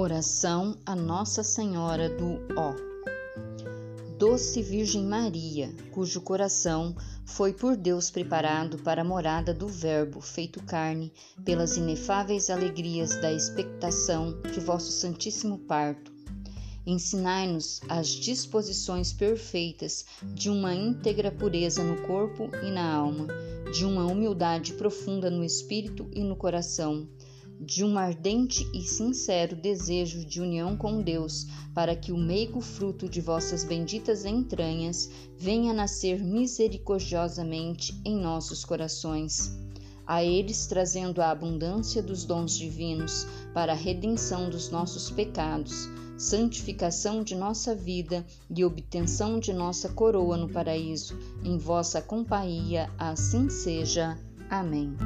Oração a Nossa Senhora do Ó. Doce Virgem Maria, cujo coração foi por Deus preparado para a morada do Verbo feito carne, pelas inefáveis alegrias da expectação de vosso Santíssimo Parto. Ensinai-nos as disposições perfeitas de uma íntegra pureza no corpo e na alma, de uma humildade profunda no espírito e no coração de um ardente e sincero desejo de união com Deus, para que o meigo fruto de vossas benditas entranhas venha nascer misericordiosamente em nossos corações. A eles trazendo a abundância dos dons divinos para a redenção dos nossos pecados, santificação de nossa vida e obtenção de nossa coroa no paraíso. Em vossa companhia, assim seja. Amém.